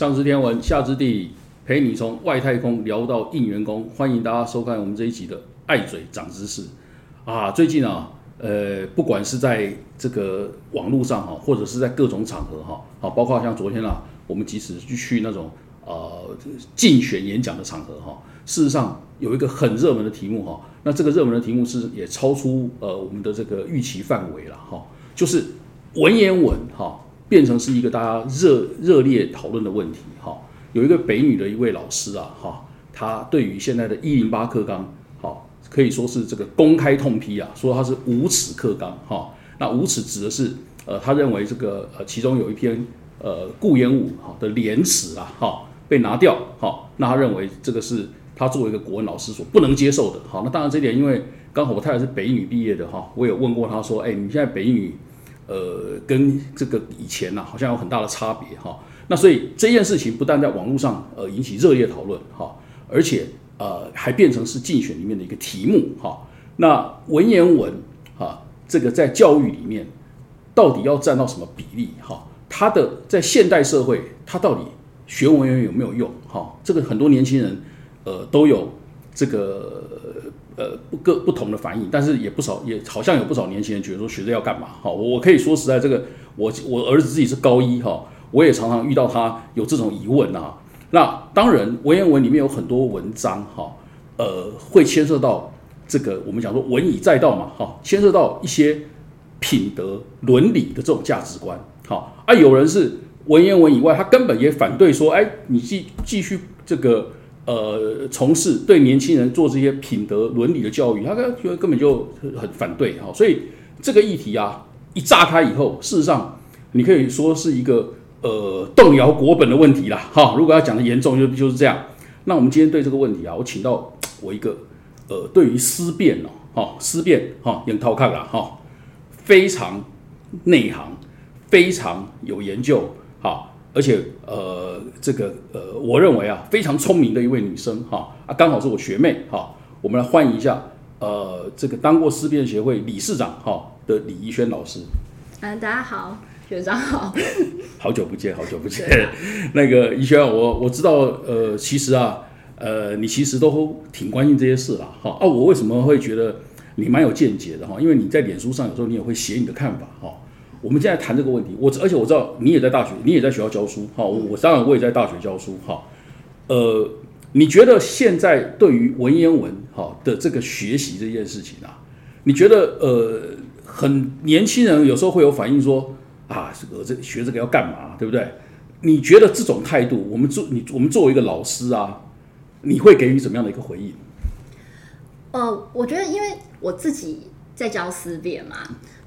上知天文，下知地理，陪你从外太空聊到应员工。欢迎大家收看我们这一集的《爱嘴长知识》啊！最近啊，呃，不管是在这个网络上哈，或者是在各种场合哈，啊，包括像昨天啊，我们即使去去那种呃竞选演讲的场合哈，事实上有一个很热门的题目哈，那这个热门的题目是也超出呃我们的这个预期范围了哈，就是文言文哈。变成是一个大家热热烈讨论的问题，哈，有一个北女的一位老师啊，哈，他对于现在的一零八课纲，好，可以说是这个公开痛批啊，说他是无耻课纲，哈，那无耻指的是，呃，他认为这个呃其中有一篇呃顾炎武哈的廉耻啊，哈，被拿掉，哈，那他认为这个是他作为一个国文老师所不能接受的，好，那当然这点因为刚好我太太是北女毕业的哈，我有问过他说，哎，你现在北女。呃，跟这个以前呐，好像有很大的差别哈。那所以这件事情不但在网络上呃引起热烈讨论哈，而且呃还变成是竞选里面的一个题目哈。那文言文哈，这个在教育里面到底要占到什么比例哈？它的在现代社会，它到底学文言文有没有用哈？这个很多年轻人呃都有这个。呃，不各不同的反应，但是也不少，也好像有不少年轻人觉得说学这要干嘛？好，我可以说实在，这个我我儿子自己是高一哈，我也常常遇到他有这种疑问啊。那当然，文言文里面有很多文章哈，呃，会牵涉到这个我们讲说文以载道嘛，哈，牵涉到一些品德伦理的这种价值观。好，啊，有人是文言文以外，他根本也反对说，哎，你继继续这个。呃，从事对年轻人做这些品德伦理的教育，他根觉得根本就很反对哈，所以这个议题啊一炸开以后，事实上你可以说是一个呃动摇国本的问题啦哈。如果要讲的严重，就就是这样。那我们今天对这个问题啊，我请到我一个呃对于思辨哦哈思辨哈杨涛看了哈，非常内行，非常有研究哈。而且，呃，这个，呃，我认为啊，非常聪明的一位女生，哈啊，刚好是我学妹，哈，我们来欢迎一下，呃，这个当过思辨协会理事长，哈的李怡轩老师。嗯，大家好，学长好，好久不见，好久不见。那个怡轩，我我知道，呃，其实啊，呃，你其实都挺关心这些事啦，哈啊，我为什么会觉得你蛮有见解的哈？因为你在脸书上有时候你也会写你的看法，哈。我们现在谈这个问题，我而且我知道你也在大学，你也在学校教书，哈，我当然我也在大学教书，哈，呃，你觉得现在对于文言文哈的这个学习这件事情啊，你觉得呃，很年轻人有时候会有反应说啊，这个这学这个要干嘛，对不对？你觉得这种态度，我们做你我们作为一个老师啊，你会给予怎么样的一个回应？呃，我觉得因为我自己在教思辨嘛。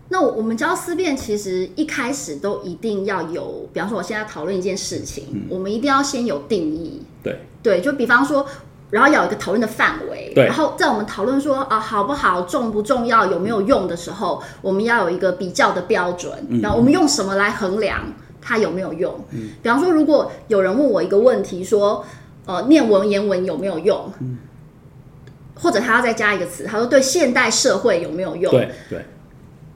那我们教思辨，其实一开始都一定要有，比方说我现在讨论一件事情，我们一定要先有定义。对对，就比方说，然后要有一个讨论的范围。对。然后在我们讨论说啊好不好、重不重要、有没有用的时候，我们要有一个比较的标准。然后我们用什么来衡量它有没有用？嗯。比方说，如果有人问我一个问题，说呃，念文言文有没有用？嗯。或者他要再加一个词，他说对现代社会有没有用？对对。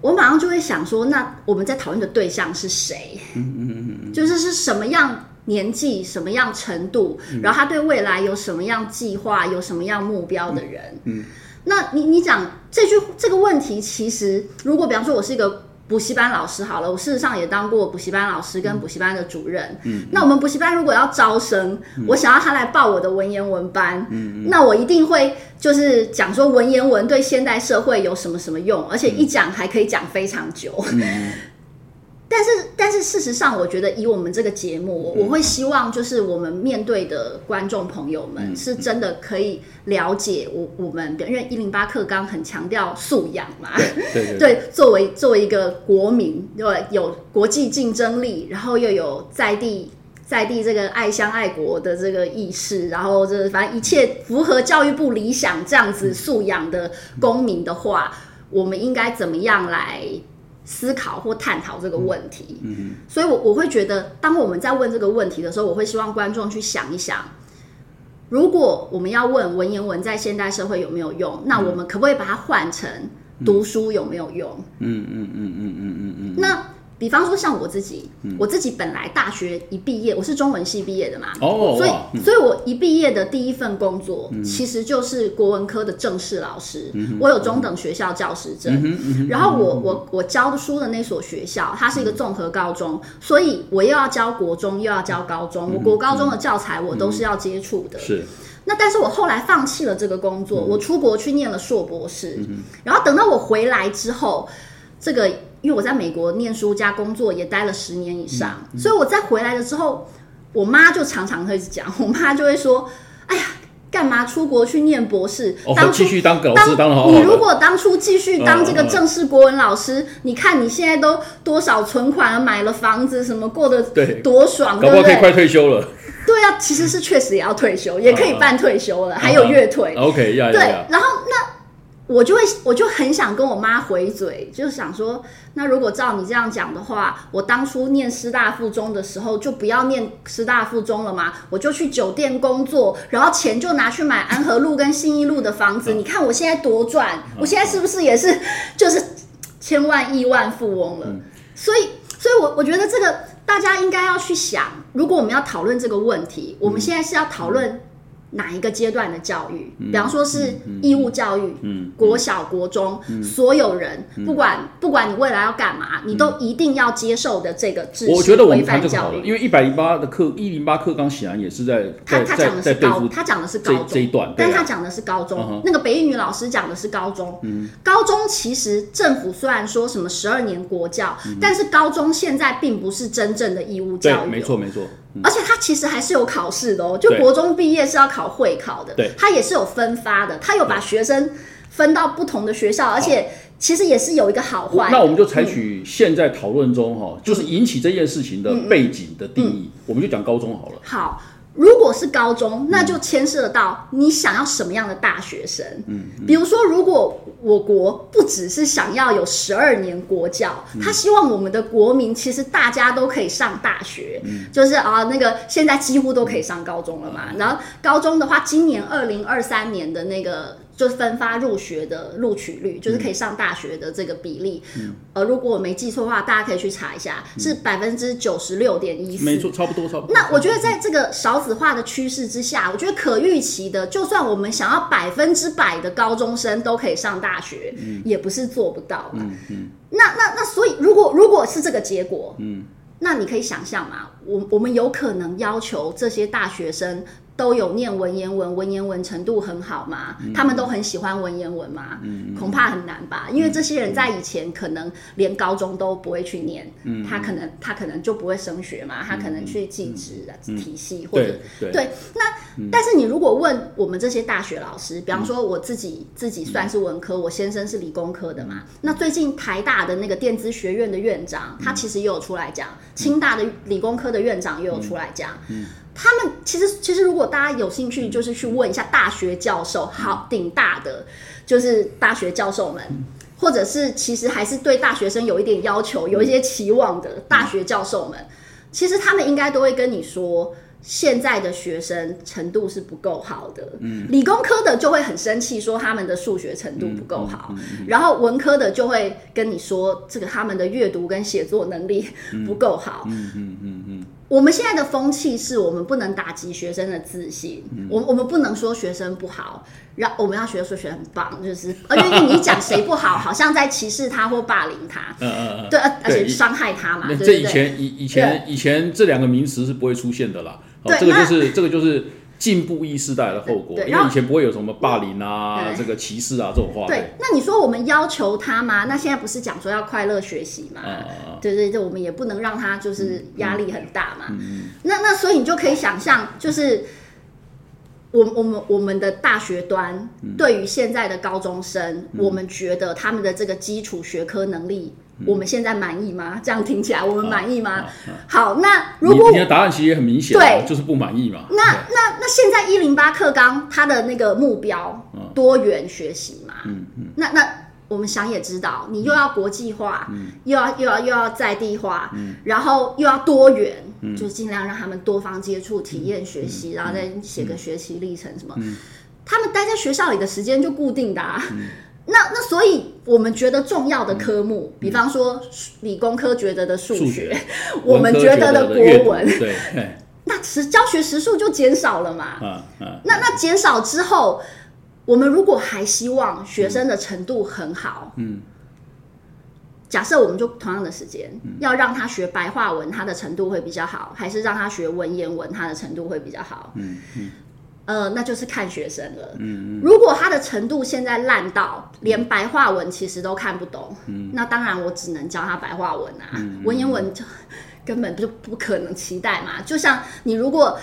我马上就会想说，那我们在讨论的对象是谁？嗯嗯嗯就是是什么样年纪、什么样程度，然后他对未来有什么样计划、有什么样目标的人？嗯，那你你讲这句这个问题，其实如果比方说我是一个。补习班老师好了，我事实上也当过补习班老师跟补习班的主任。嗯，那我们补习班如果要招生，我想要他来报我的文言文班，嗯那我一定会就是讲说文言文对现代社会有什么什么用，而且一讲还可以讲非常久。嗯。但是，但是事实上，我觉得以我们这个节目，我会希望就是我们面对的观众朋友们是真的可以了解我我们，因为一零八课纲很强调素养嘛，对对，作为作为一个国民，对有国际竞争力，然后又有在地在地这个爱乡爱国的这个意识，然后这反正一切符合教育部理想这样子素养的公民的话，我们应该怎么样来？思考或探讨这个问题，嗯，所以，我我会觉得，当我们在问这个问题的时候，我会希望观众去想一想，如果我们要问文言文在现代社会有没有用，那我们可不可以把它换成读书有没有用？嗯嗯嗯嗯嗯嗯嗯。那比方说像我自己，我自己本来大学一毕业，我是中文系毕业的嘛，哦所以嗯所以我一毕业的第一份工作其实就是国文科的正式老师，我有中等学校教师证，然后我我我教书的那所学校，它是一个综合高中，所以我又要教国中又要教高中，我国高中的教材我都是要接触的，是。那但是我后来放弃了这个工作，我出国去念了硕博士，然后等到我回来之后，这个因为我在美国念书加工作也待了十年以上，所以我在回来了之后，我妈就常常会讲，我妈就会说：“哎呀，干嘛出国去念博士？哦当，初继续当老师当的好好你如，果当初继续当这个正式国文老师，你看你现在都多少存款了，买了房子，什么过得多爽，对不对？可以快退休了。对啊，其实是确实也要退休，也可以办退休了，还有月退。OK，呀对然后那我就会，我就很想跟我妈回嘴，就是想说，那如果照你这样讲的话，我当初念师大附中的时候，就不要念师大附中了嘛，我就去酒店工作，然后钱就拿去买安和路跟信义路的房子。你看我现在多赚，我现在是不是也是就是千万亿万富翁了？所以，所以我我觉得这个大家应该要去想，如果我们要讨论这个问题，我们现在是要讨论哪一个阶段的教育？比方说是义务教育，嗯，国小、国中，所有人不管不管你未来要干嘛，你都一定要接受的这个知识我觉得我们规范谈这个好了，教育。因为一百零八的课一零八课纲显然也是在在在他他讲的是高，他讲的是高中，这一段，但他讲的是高中。嗯那个北一女老师讲的是高中。高中其实政府虽然说什么十二年国教，但是高中现在并不是真正的义务教，育、哦没错。没错，而且它其实还是有考试的哦，就对。国中毕业是要考会考的，对。它也是有分发的，它有把学生分到不同的学校，而且其实也是有一个好坏。那我们就采取现在讨论中哈，就是引起这件事情的背景的定义，我们就讲高中好了。好，如果是高中，那就牵涉到你想要什么样的大学生。嗯，比如说，如果我国不只是想要有十二年国教，他希望我们的国民其实大家都可以上大学，就是啊，那个现在几乎都可以上高中了嘛。然后高中的话，今年二零二三年的那个。就是分发入学的录取率，就是可以上大学的这个比例，呃，如果我没记错的话，大家可以去查一下，是百分之九十六点一四。没错，差不多差不多。那我觉得在这个少子化的趋势之下，我觉得可预期的，就算我们想要百分之百的高中生都可以上大学，也不是做不到嘛。那那那，所以如果如果是这个结果，嗯，那你可以想象嘛，我我们有可能要求这些大学生。都有念文言文，文言文程度很好吗？他们都很喜欢文言文吗？恐怕很难吧，因为这些人在以前可能连高中都不会去念，他可能他可能就不会升学嘛，他可能去技职啊体系或者对，那、但是你如果问我们这些大学老师，比方说我自己自己算是文科，我先生是理工科的嘛。那最近台大的那个电子学院的院长，他其实也有出来讲，清大的理工科的院长也有出来讲。他们其实其实如果大家有兴趣，就是去问一下大学教授，好顶大的就是大学教授们。或者是其实还是对大学生有一点要求、有一些期望的大学教授们，其实他们应该都会跟你说，现在的学生程度是不够好的。嗯，理工科的就会很生气，说他们的数学程度不够好，然后文科的就会跟你说，这个他们的阅读跟写作能力不够好。嗯嗯嗯嗯，我们现在的风气是我们不能打击学生的自信，我我们不能说学生不好，让我们要学说学生很棒，就是而且你讲谁不好，好像在歧视他或霸凌他，嗯嗯嗯。对，而而且伤害他嘛，那这以？前以以前以前这两个名词是不会出现的啦。好，这个就是这个就是进步意识带来的后果，因为以前不会有什么霸凌啊、对这个歧视啊这种话。对，那你说我们要求他吗？那现在不是讲说要快乐学习嘛？啊，对对对，我们也不能让他就是压力很大嘛。那那所以你就可以想象，就是我我们我们的大学端对于现在的高中生，我们觉得他们的这个基础学科能力，我们现在满意吗？这样听起来我们满意吗？好，那如果你你的答案其实也很明显啊，对。就是不满意嘛。那那那现在一零八课纲它的那个目标多元学习嘛，嗯嗯。那那我们想也知道，你又要国际化，又要又要又要在地化，然后又要多元，就尽量让他们多方接触、体验学习，然后再写个学习历程什么。他们待在学校里的时间就固定的、啊。那那所以我们觉得重要的科目，比方说理工科觉得的数数学，学 我们觉得的国文，对，那时教学时数就减少了嘛。那那减少之后，我们如果还希望学生的程度很好，嗯，假设我们就同样的时间，要让他学白话文，他的程度会比较好，还是让他学文言文，他的程度会比较好？嗯嗯呃，那就是看学生了。嗯如果他的程度现在烂到连白话文其实都看不懂，嗯那当然我只能教他白话文啊，文言文就 根本就不可能期待嘛。就像你如果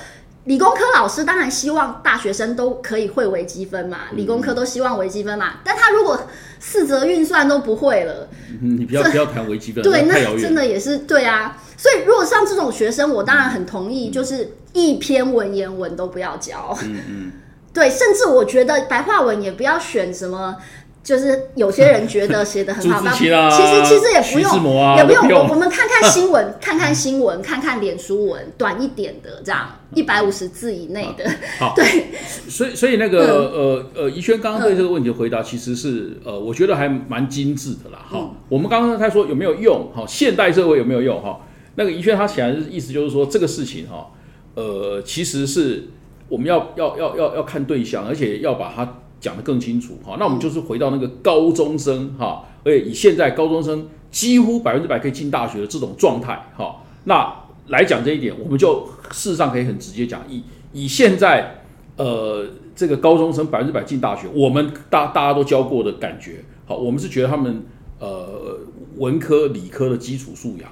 理工科老师当然希望大学生都可以会微积分嘛，理工科都希望微积分嘛，但他如果四则运算都不会了，嗯，你不要不要谈微积分，对。那真的也是对啊。所以如果像这种学生，我当然很同意，就是一篇文言文都不要教。嗯嗯，对，甚至我觉得白话文也不要选什么，就是有些人觉得写的很好，其实其实也不用，啊也不用。我我们看看新闻，看看新闻，看看脸书文，短一点的，这样一百五十字以内的。好，对，所以所以那个呃呃，怡轩刚刚对这个问题的回答，其实是呃，我觉得还蛮精致的啦。哈、嗯我们刚刚他说有没有用，哈，现代社会有没有用，哈，那个怡轩他显然是意思就是说这个事情哈，呃，其实是我们要要要要要看对象，而且要把它讲得更清楚。哈，那我们就是回到那个高中生哈，而且以现在高中生几乎百分之百可以进大学的这种状态，哈，那来讲这一点，我们就事实上可以很直接讲，以以现在呃这个高中生百分之百进大学，我们大大家都教过的感觉，好，我们是觉得他们呃文科理科的基础素养，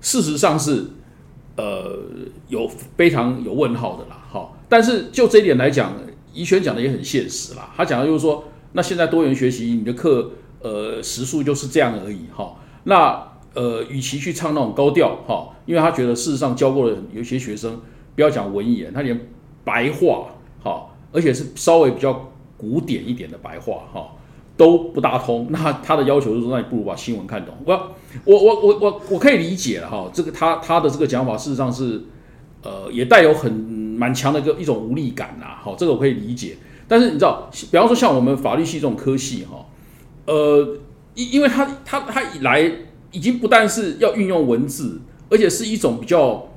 事实上是呃有非常有问号的啦，好，但是就这一点来讲，怡轩讲的也很现实啦，他讲的就是说，那现在多元学习，你的课呃时数就是这样而已，哈，那呃与其去唱那种高调，哈，因为他觉得事实上教过的有些学生，不要讲文言，他连白话，哈，而且是稍微比较古典一点的白话，哈。都不大通，那他的要求就是说，那你不如把新闻看懂。我我我我我我可以理解了哈，这个他他的这个讲法事实上是，呃，也带有很蛮强的一个一种无力感呐，好，这个我可以理解。但是你知道，比方说像我们法律系这种科系哈，呃，因因为他他他以来已经不但是要运用文字，而且是一种比较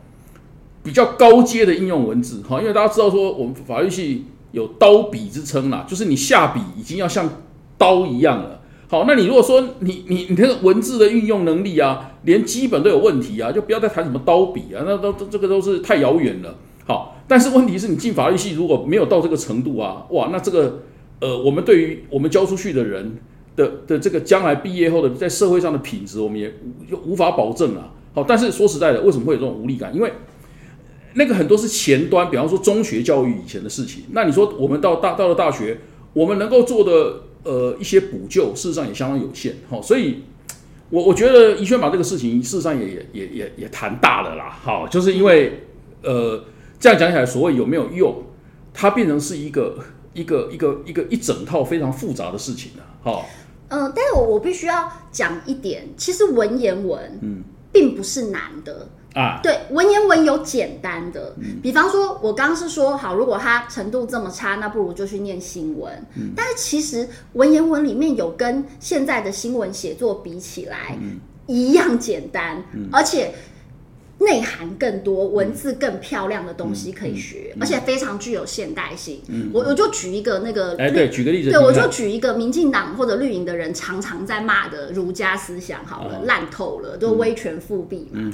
比较高阶的应用文字哈，因为大家知道说我们法律系有刀笔之称啦，就是你下笔已经要像刀一样了。好，那你如果说你你你那个文字的运用能力啊，连基本都有问题啊，就不要再谈什么刀笔啊，那都都这个都是太遥远了。好，但是问题是你进法律系如果没有到这个程度啊，哇，那这个呃，我们对于我们教出去的人的的这个将来毕业后的在社会上的品质，我们也无就无法保证啊。好，但是说实在的，为什么会有这种无力感？因为那个很多是前端，比方说中学教育以前的事情。那你说我们到大到了大学，我们能够做的呃一些补救，事实上也相当有限。好，所以我我觉得宜轩把这个事情事实上也也也也也谈大了啦。好，就是因为呃这样讲起来，所谓有没有用，它变成是一个一个一个一个一整套非常复杂的事情了。好，嗯、但是我我必须要讲一点，其实文言文，嗯，并不是难的。啊，对，文言文有简单的，比方说，我刚刚是说，好，如果他程度这么差，那不如就去念新闻。但是其实文言文里面有跟现在的新闻写作比起来，一样简单，而且内涵更多、文字更漂亮的东西可以学，而且非常具有现代性。我我就举一个那个哎，对，举个例子，对，我就举一个民进党或者绿营的人常常在骂的儒家思想好了，哦。烂透了，都威权复辟嘛。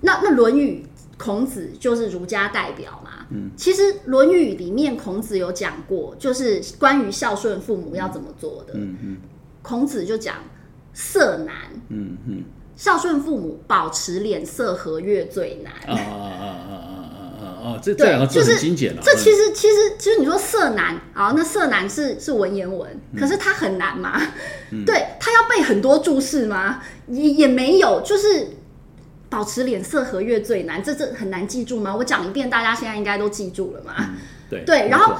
那那《论语》，孔子就是儒家代表嘛。嗯。其实《论语》里面孔子有讲过，就是关于孝顺父母要怎么做的。嗯嗯。孔子就讲色难，嗯嗯孝顺父母，保持脸色和悦最难。啊啊啊啊啊啊啊！这这两个字就是很精简了。这其实其实其实你说色难，啊，那色难是是文言文，可是它很难吗？对，它要背很多注释吗？也也没有，就是保持脸色和悦最难，这这很难记住吗？我讲一遍，大家现在应该都记住了嘛。嗯对对然后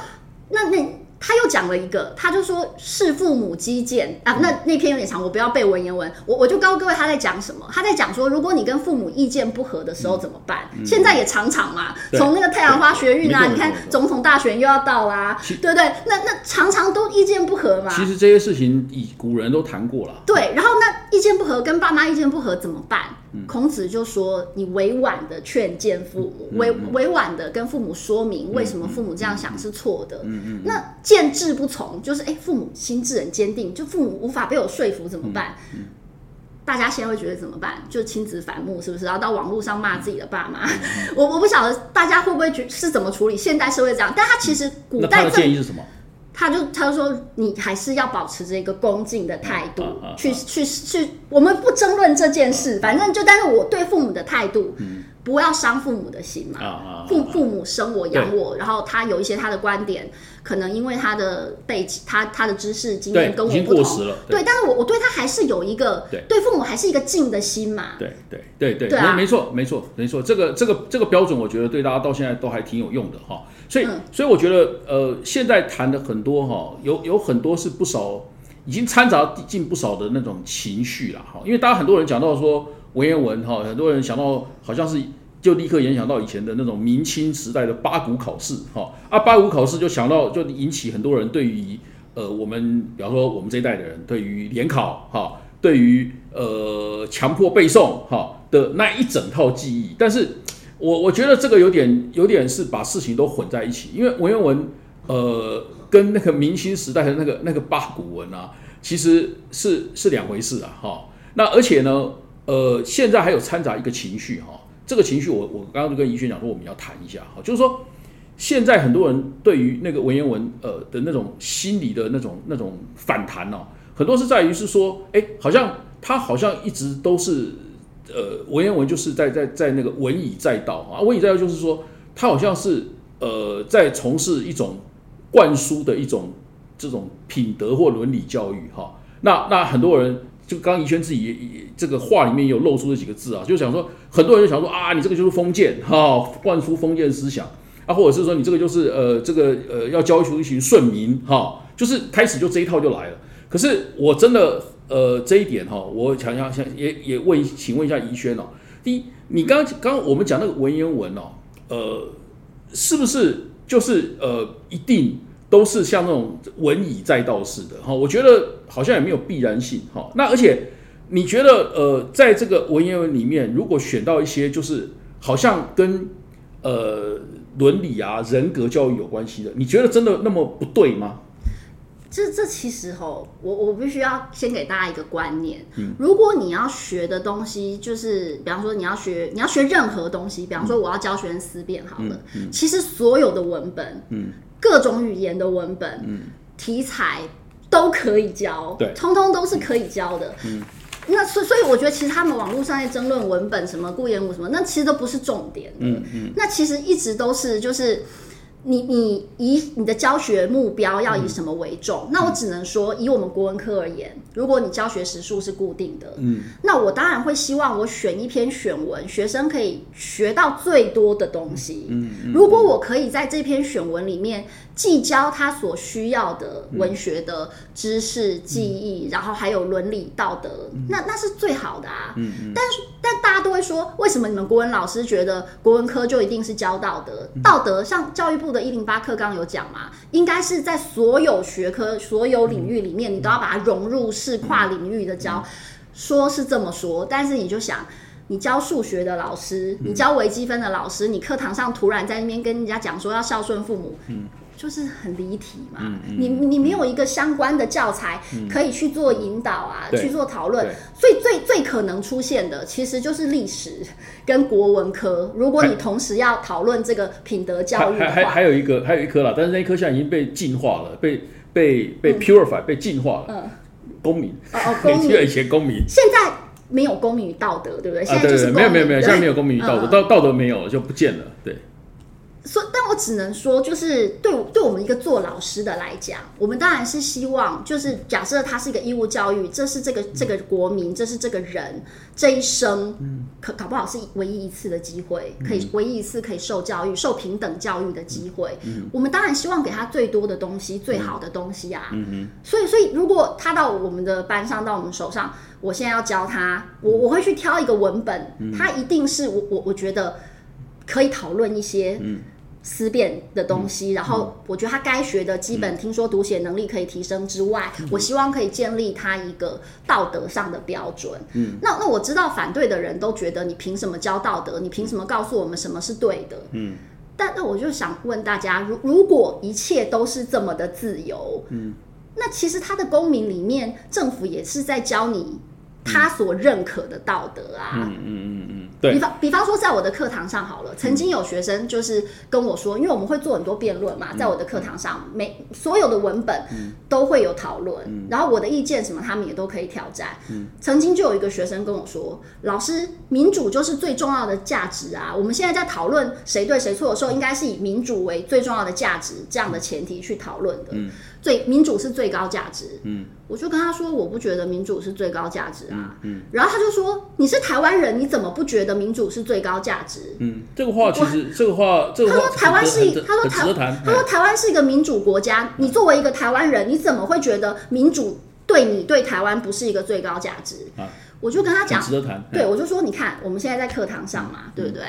那那他又讲了一个，他就说是父母基建啊，那那篇有点长，我不要背文言文，我我就告诉各位他在讲什么。他在讲说，如果你跟父母意见不合的时候怎么办？现在也常常嘛，对从那个太阳花学运啊，你看总统大选又要到啦，对不对？那那常常都意见不合嘛。其实这些事情以古人都谈过了。对，然后那意见不合，跟爸妈意见不合怎么办？孔子就说：“你委婉的劝谏父母，委委婉的跟父母说明为什么父母这样想是错的。那见志不从，就是哎，父母心智很坚定，就父母无法被我说服，怎么办？大家现在会觉得怎么办？就亲子反目是不是？然后到网络上骂自己的爸妈，我我不晓得大家会不会觉是怎么处理？现代社会这样，但他其实古代这建议是什么？他就他就说，你还是要保持着一个恭敬的态度，去去去，我们不争论这件事，反正就但是我对父母的态度，不要伤父母的心嘛。父父母生我养我，然后他有一些他的观点，可能因为他的背景，他他的知识经验，跟我不同，过时了。对，但是我我对他还是有一个对父母还是一个敬的心嘛。对对对对，对啊。没没错没错没错，这个这个这个标准，我觉得对大家到现在都还挺有用的哈。所以嗯所以我觉得呃，现在谈的很多哈，有有很多是不少已经掺杂进不少的那种情绪了哈。因为大家很多人讲到说文言文哈，很多人想到好像是。就立刻联想到以前的那种明清时代的八股考试，哈啊，八股考试就想到就引起很多人对于呃我们，比方说我们这一代的人对于联考哈，对于呃强迫背诵哈的那一整套记忆，但是我我觉得这个有点有点是把事情都混在一起，因为文言文呃跟那个明清时代的那个那个八股文啊，其实是是两回事啊哈。那而且呢，呃，现在还有掺杂一个情绪哈，这个情绪我我刚刚就跟怡轩讲说我们要谈一下哈，就是说。现在很多人对于那个文言文呃的那种心理的那种那种反弹哦，很多是在于是说，哎，好像他好像一直都是呃文言文就是在在在那个文以载道啊，文以载道就是说他好像是呃在从事一种灌输的一种这种品德或伦理教育哈。那那很多人就刚刚怡轩自己也这个话里面有露出这几个字啊，就想说很多人就想说啊，你这个就是封建哈、灌输封建思想。啊，或者是说你这个就是呃，这个呃，要教出一群顺民哈，就是开始就这一套就来了。可是我真的呃这一点哈，我想想想也也问，请问一下怡轩哦，第一，你刚刚刚我们讲那个文言文哦，呃，是不是就是呃一定都是像那种文以载道式的哈？我觉得好像也没有必然性哈。那而且你觉得呃，在这个文言文里面，如果选到一些就是好像跟呃。伦理啊、人格教育有关系的，你觉得真的那么不对吗？这这其实吼，我我必须要先给大家一个观念，如果你要学的东西就是，比方说你要学你要学任何东西，比方说我要教学生思辨好了，其实所有的文本，各种语言的文本，题材都可以教，对。通通都是可以教的。那所以所以我觉得其实他们网络上在争论文本什么顾炎武什么，那其实都不是重点。嗯嗯，那其实一直都是就是你你以你的教学目标要以什么为重？那我只能说，以我们国文科而言，如果你教学时数是固定的，嗯，那我当然会希望我选一篇选文，学生可以学到最多的东西。嗯如果我可以在这篇选文里面既教他所需要的文学的知识、记忆，然后还有伦理道德，那那是最好的啊。嗯嗯，但但大家都会说，为什么你们国文老师觉得国文科就一定是教道德？道德像教育部的一零八课纲有讲嘛，应该是在所有学科、所有领域里面，你都要把它融入式跨领域的教。说是这么说，但是你就想。你教数学的老师，你教微积分的老师，你课堂上突然在那边跟人家讲说要孝顺父母，就是很离题嘛。你你没有一个相关的教材可以去做引导啊，对去做讨论。对，所以最最可能出现的其实就是历史跟国文科。如果你同时要讨论这个品德教育的话还还还，有一个还有一科啦，但是那一科现在已经被进化了，被被被 purify、被净化了。嗯，公民，哦哦，公民。以前公民。现在没有公民与道德，对不对？现在就是没有没有没有，现在没有公民与道德，道道德没有了就不见了。对，所以，但我只能说，就是对对我们一个做老师的来讲，我们当然是希望，就是假设他是一个义务教育，这是这个这个国民，这是这个人这一生，可搞不好是唯一一次的机会，可以唯一一次可以受教育、受平等教育的机会。我们当然希望给他最多的东西、最好的东西啊。所以，所以如果他到我们的班上，到我们手上，我现在要教他，我我会去挑一个文本，他一定是我我我觉得可以讨论一些。思辨的东西，然后我觉得他该学的基本听说读写能力可以提升之外，我希望可以建立他一个道德上的标准。嗯，那那我知道反对的人都觉得你凭什么教道德？你凭什么告诉我们什么是对的？嗯，但那我就想问大家，如如果一切都是这么的自由，嗯，那其实他的公民里面，政府也是在教你他所认可的道德啊。嗯嗯嗯嗯。比方，比方说，在我的课堂上好了，曾经有学生就是跟我说，因为我们会做很多辩论嘛，在我的课堂上，每所有的文本都会有讨论，然后我的意见什么，他们也都可以挑战。曾经就有一个学生跟我说：“老师，民主就是最重要的价值啊！我们现在在讨论谁对谁错的时候，应该是以民主为最重要的价值这样的前提去讨论的。最民主是最高价值。”嗯。我就跟他说，我不觉得民主是最高价值啊。嗯，然后他就说，你是台湾人，你怎么不觉得民主是最高价值？嗯，这个话其实这个话，这个他说台湾是一，他说台，他说台湾是一个民主国家，你作为一个台湾人，你怎么会觉得民主对你对台湾不是一个最高价值？啊，我就跟他讲，值得谈。对，我就说，你看我们现在在课堂上嘛，对不对？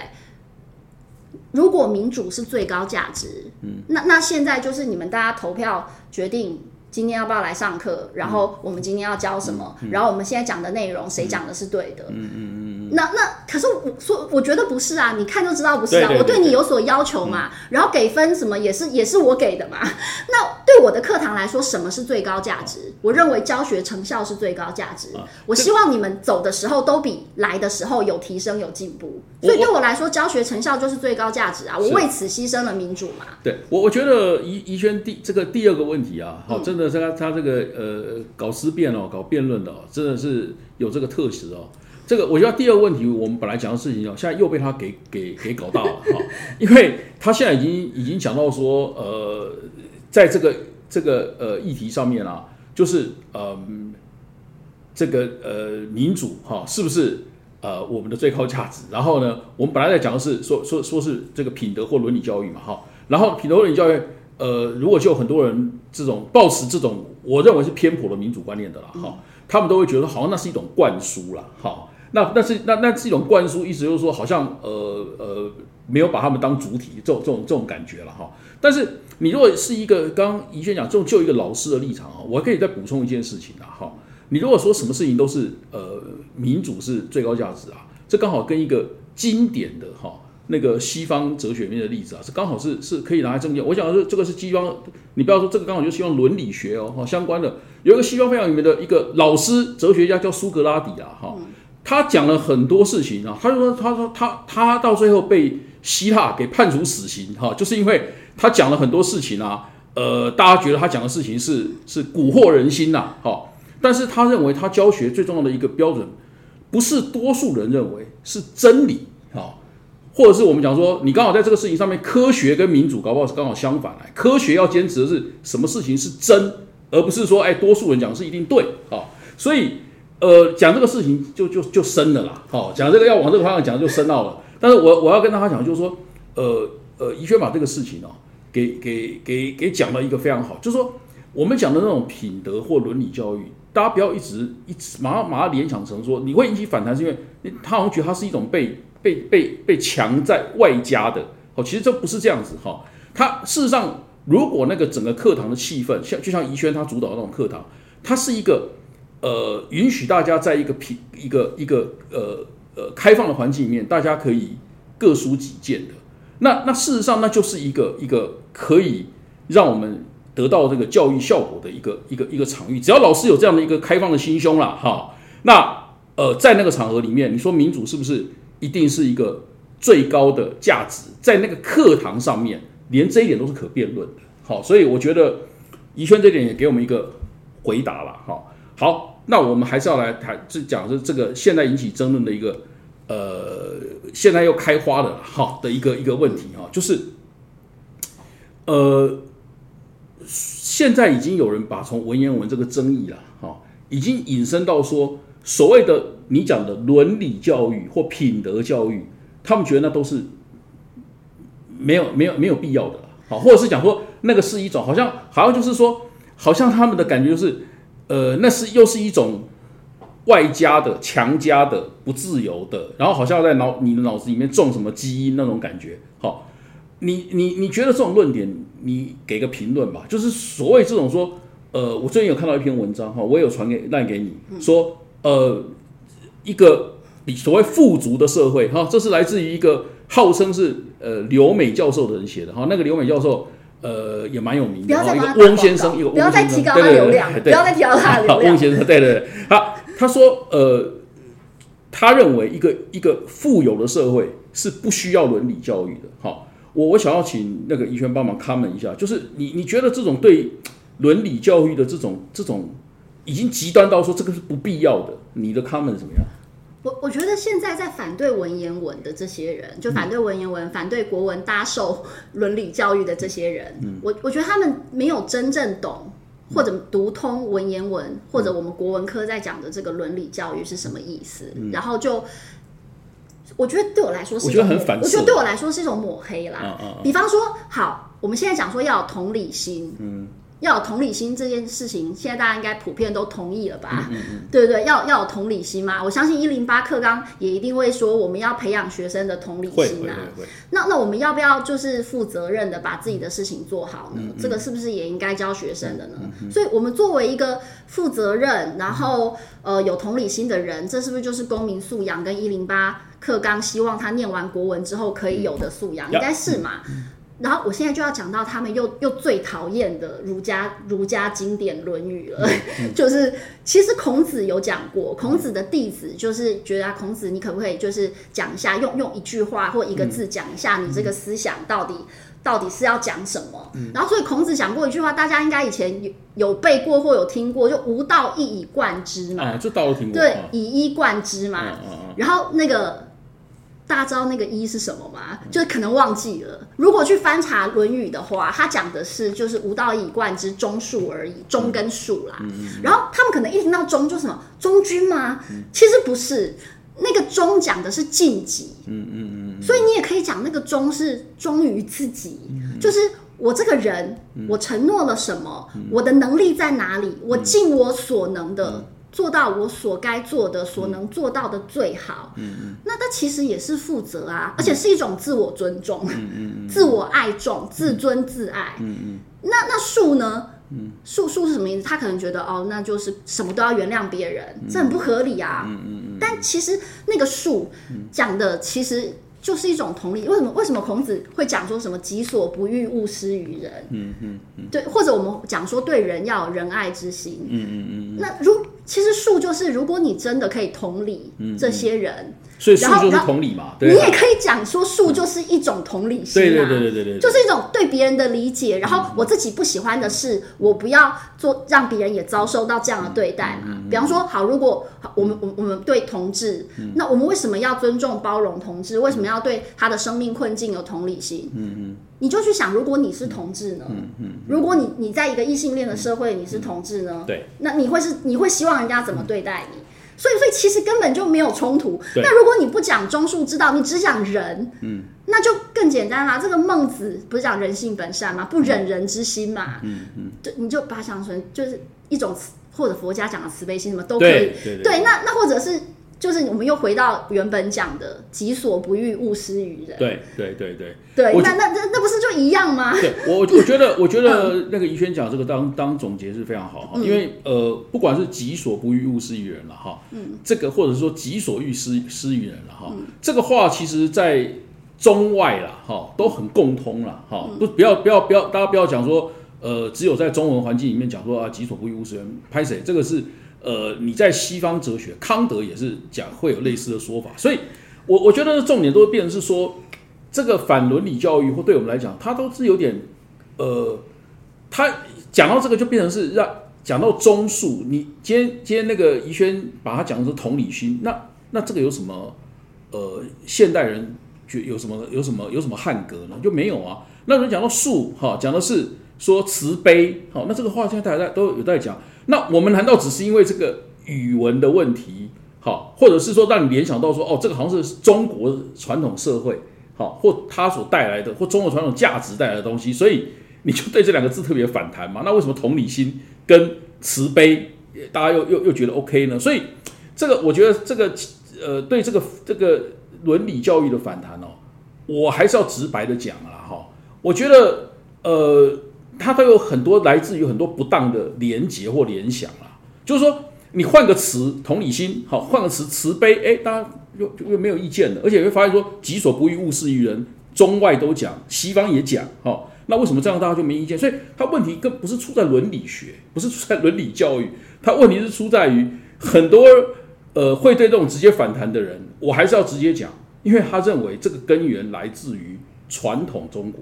如果民主是最高价值，嗯，那那现在就是你们大家投票决定。今天要不要来上课？然后我们今天要教什么？然后我们现在讲的内容，谁讲的是对的？嗯嗯嗯那那可是我说，我觉得不是啊，你看就知道不是啊。我对你有所要求嘛，然后给分什么也是也是我给的嘛。那对我的课堂来说，什么是最高价值？我认为教学成效是最高价值。我希望你们走的时候都比来的时候有提升有进步。所以对我来说，教学成效就是最高价值啊！我为此牺牲了民主嘛。对我，我觉得宜宜轩第这个第二个问题啊，好，真的。他他这个呃搞思辨哦，搞辩论的哦，真的是有这个特质哦。这个我觉得第二个问题，我们本来讲的事情哦，现在又被他给给给搞大了哈。因为他现在已经已经讲到说，呃，在这个这个呃议题上面啊，就是呃这个呃民主哈，是不是呃我们的最高价值？然后呢，我们本来在讲的是说说说是这个品德或伦理教育嘛哈。然后品德伦理教育。呃，如果就很多人这种抱持这种我认为是偏颇的民主观念的啦，哈，他们都会觉得好像那是一种灌输啦，哈，那那是那那是一种灌输，意思就是说好像呃呃没有把他们当主体，这种这种这种感觉了哈。但是你如果是一个刚刚怡轩讲，这种就一个老师的立场啊，我可以再补充一件事情啊，哈，你如果说什么事情都是呃民主是最高价值啊，这刚好跟一个经典的哈。那个西方哲学面的例子啊，是刚好是是可以拿来证明。我讲的是这个是西方，你不要说这个刚好就西方伦理学哦，哈，相关的。有一个西方非常有名的一个老师哲学家叫苏格拉底啊，哈，他讲了很多事情啊，他就说他说他他到最后被希腊给判处死刑哈，就是因为他讲了很多事情啊，呃，大家觉得他讲的事情是是蛊惑人心呐，哈，但是他认为他教学最重要的一个标准，不是多数人认为是真理，或者是我们讲说，你刚好在这个事情上面，科学跟民主搞不好是刚好相反来。科学要坚持的是什么事情是真，而不是说，哎，多数人讲是一定对，好，所以，呃，讲这个事情就就就深了啦，好，讲这个要往这个方向讲就深奥了。但是我我要跟大家讲，就是说，呃呃，宜轩把这个事情哦，给给给给讲了一个非常好，就是说，我们讲的那种品德或伦理教育，大家不要一直一直马上马上联想成说，你会引起反弹，是因为他好像觉得它是一种被。被被被强在外加的，哦，其实这不是这样子哈。他事实上，如果那个整个课堂的气氛，像就像宜轩他主导那种课堂，它是一个呃允许大家在一个平一个一个呃呃开放的环境里面，大家可以各抒己见的。那那事实上，那就是一个一个可以让我们得到这个教育效果的一个一个一个场域。只要老师有这样的一个开放的心胸了哈，那呃在那个场合里面，你说民主是不是？一定是一个最高的价值，在那个课堂上面，连这一点都是可辩论的。好，所以我觉得宜轩这点也给我们一个回答了。哈，好，那我们还是要来谈，这讲是这个现在引起争论的一个，呃，现在又开花了哈的一个一个问题哈，就是呃，现在已经有人把从文言文这个争议了，哈、已经引申到说，所谓的你讲的伦理教育或品德教育，他们觉得那都是没有没有没有必要的，好，或者是讲说那个是一种好像好像就是说，好像他们的感觉就是，呃，那是又是一种外加的、强加的、不自由的，然后好像在脑你的脑子里面种什么基因那种感觉，好。你你你觉得这种论点，你给个评论吧。就是所谓这种说，呃，我最近有看到一篇文章哈，我有传给赖给你，说呃，一个比所谓富足的社会哈，这是来自于一个号称是呃留美教授的人写的哈，那个留美教授呃也蛮有名的，一个翁先生，一个翁先生，再提高对对对他流量，对不要再提高他的流好，翁。先生，对对对，他他说，呃，他认为一个一个富有的社会是不需要伦理教育的。好，我我想要请那个怡轩帮忙 comment 一下，就是你你觉得这种对伦理教育的这种这种已经极端到说这个是不必要的，你的 comment 怎么样？我我觉得现在在反对文言文的这些人，就反对文言文、反对国文搭受伦理教育的这些人，我我觉得他们没有真正懂或者读通文言文，或者我们国文科在讲的这个伦理教育是什么意思，然后就。我觉得对我来说是一我觉得很反射我觉得对我来说是一种抹黑啦。啊啊啊比方说，好，我们现在讲说要有同理心，嗯，要有同理心这件事情，现在大家应该普遍都同意了吧？对不对，要要有同理心嘛。我相信一零八课纲也一定会说，我们要培养学生的同理心啊。那那我们要不要就是负责任的把自己的事情做好呢？这个是不是也应该教学生的呢？所以，我们作为一个负责任，然后呃有同理心的人，这是不是就是公民素养跟一零八课纲希望他念完国文之后可以有的素养？应该是嘛？然后我现在就要讲到他们又又最讨厌的儒家儒家经典《论语》了，就是其实孔子有讲过，孔子的弟子就是觉得啊，孔子你可不可以就是讲一下，用用一句话或一个字讲一下你这个思想到底。到底是要讲什么？然后，所以孔子讲过一句话，大家应该以前有有背过或有听过，就“无道一以贯之”嘛。啊，这道我听过，对啊，以一贯之嘛。啊啊啊然后那个大家知道那个“一”是什么吗？就是可能忘记了。如果去翻查《论语》的话，它讲的是就是“吾道一以贯之”，忠恕而已，忠跟恕啦。然后他们可能一听到忠就什么忠君吗？其实不是，那个忠讲的是晋级。嗯嗯嗯所以你也可以讲那个忠是忠于自己，就是我这个人，我承诺了什么，我的能力在哪里，我尽我所能的。做到我所该做的、所能做到的最好，那它其实也是负责啊，而且是一种自我尊重、自我爱重、自尊自爱。那那树呢？树树是什么意思？他可能觉得哦，那就是什么都要原谅别人，这很不合理啊。但其实那个树讲的其实就是一种同理。为什么？为什么孔子会讲说什么“己所不欲，勿施于人”？嗯嗯嗯对，或者我们讲说对人要有仁爱之心。嗯嗯嗯，那如其实术就是，如果你真的可以同理这些人，所以树就是同理嘛，你，也可以讲说树就是一种同理心啊。对对对对对对，就是一种对别人的理解，然后我自己不喜欢的事，我不要做，让别人也遭受到这样的对待嘛。比方说，好，如果好我们我我们对同志，那我们为什么要尊重包容同志？为什么要对他的生命困境有同理心？嗯嗯，你就去想，如果你是同志呢？嗯嗯，如果你你在一个异性恋的社会，你是同志呢？对，那你会是你会希望人家怎么对待你？所以，所以其实根本就没有冲突。那如果你不讲中恕之道，你只讲仁，嗯，那就更简单啦。这个孟子不是讲人性本善吗？不忍人之心嘛，嗯嗯，就你就把它想成就是一种，或者佛家讲的慈悲心，什么都可以。对对对那那或者是就是我们又回到原本讲的“己所不欲，勿施于人”。对对对对。对，我那那那那不是就一样吗？对我，我觉得，我觉得那个怡轩讲这个当当总结是非常好哈，因为呃，不管是己所不欲，勿施于人了哈，嗯，这个或者是说己所欲施施于人了哈，这个话其实在中外了哈都很共通了哈，不不要不要不要，大家不要讲说呃，只有在中文环境里面讲说啊，己所不欲，勿施于人，拍谁？这个是呃，你在西方哲学，康德也是讲会有类似的说法，所以我我觉得重点都会变成是说。这个反伦理教育，或对我们来讲，它都是有点，呃，他讲到这个就变成是让讲到中恕。你今天今天那个怡轩把它讲的是同理心，那那这个有什么呃现代人觉有什么有什么有什么汉格呢？就没有啊。那人讲到术哈，讲的是说慈悲好，那这个话现在大家都有在讲。那我们难道只是因为这个语文的问题好，或者是说让你联想到说哦，这个好像是中国传统社会好，或它所带来的或中国传统价值带来的东西，所以你就对这两个字特别反弹嘛？那为什么同理心跟慈悲大家又又又觉得 OK 呢？所以这个我觉得这个呃，对这个这个伦理教育的反弹哦。我还是要直白的讲啦，哈，我觉得，呃，它都有很多来自于很多不当的连结或联想啊。就是说，你换个词，同理心，好，换个词，慈悲，哎，大家又又没有意见了，而且会发现说，己所不欲，勿施于人，中外都讲，西方也讲，哈，那为什么这样大家就没意见？所以，它问题更不是出在伦理学，不是出在伦理教育，它问题是出在于很多，呃，会对这种直接反弹的人，我还是要直接讲。因为他认为这个根源来自于传统中国，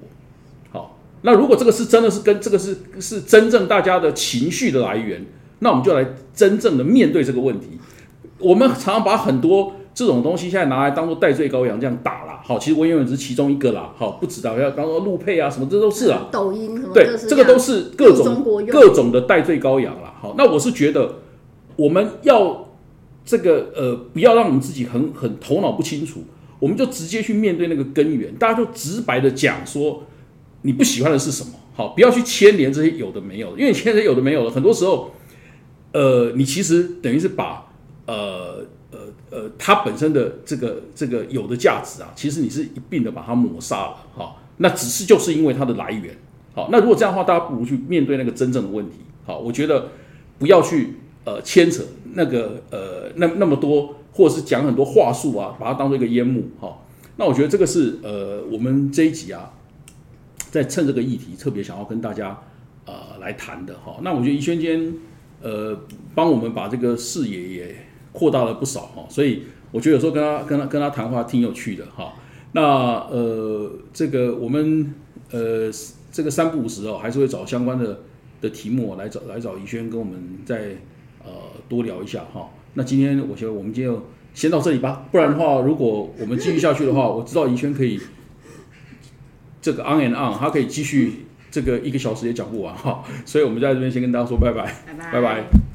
那如果这个是真的是跟这个是是真正大家的情绪的来源，那我们就来真正的面对这个问题。我们常常把很多这种东西现在拿来当做代罪羔羊这样打了，好，其实文言文只是其中一个啦，好，不知道要当做路配啊什么，这都是啊，抖音什么，对，这个都是各种各种的代罪羔羊啦。好，那我是觉得我们要这个呃，不要让我们自己很很头脑不清楚。我们就直接去面对那个根源，大家就直白的讲说，你不喜欢的是什么？好，不要去牵连这些有的没有，因为你牵连有的没有的，很多时候，呃，你其实等于是把呃呃呃它本身的这个这个有的价值啊，其实你是一并的把它抹杀了。好，那只是就是因为它的来源。好，那如果这样的话，大家不如去面对那个真正的问题。好，我觉得不要去呃牵扯那个呃那那么多。或者是讲很多话术啊，把它当做一个烟幕哈。那我觉得这个是呃，我们这一集啊，在趁这个议题特别想要跟大家呃来谈的哈。那我觉得宜轩今天呃帮我们把这个视野也扩大了不少哈，所以我觉得有时候跟他跟他跟他谈话挺有趣的哈。那呃这个我们呃这个三不五时哦，还是会找相关的的题目来找来找宜轩跟我们再呃多聊一下哈。那今天我觉得我们就先到这里吧，不然的话，如果我们继续下去的话，我知道宜轩可以这个 on and on，他可以继续这个一个小时也讲不完哈，所以我们在这边先跟大家说拜拜，拜拜，拜拜。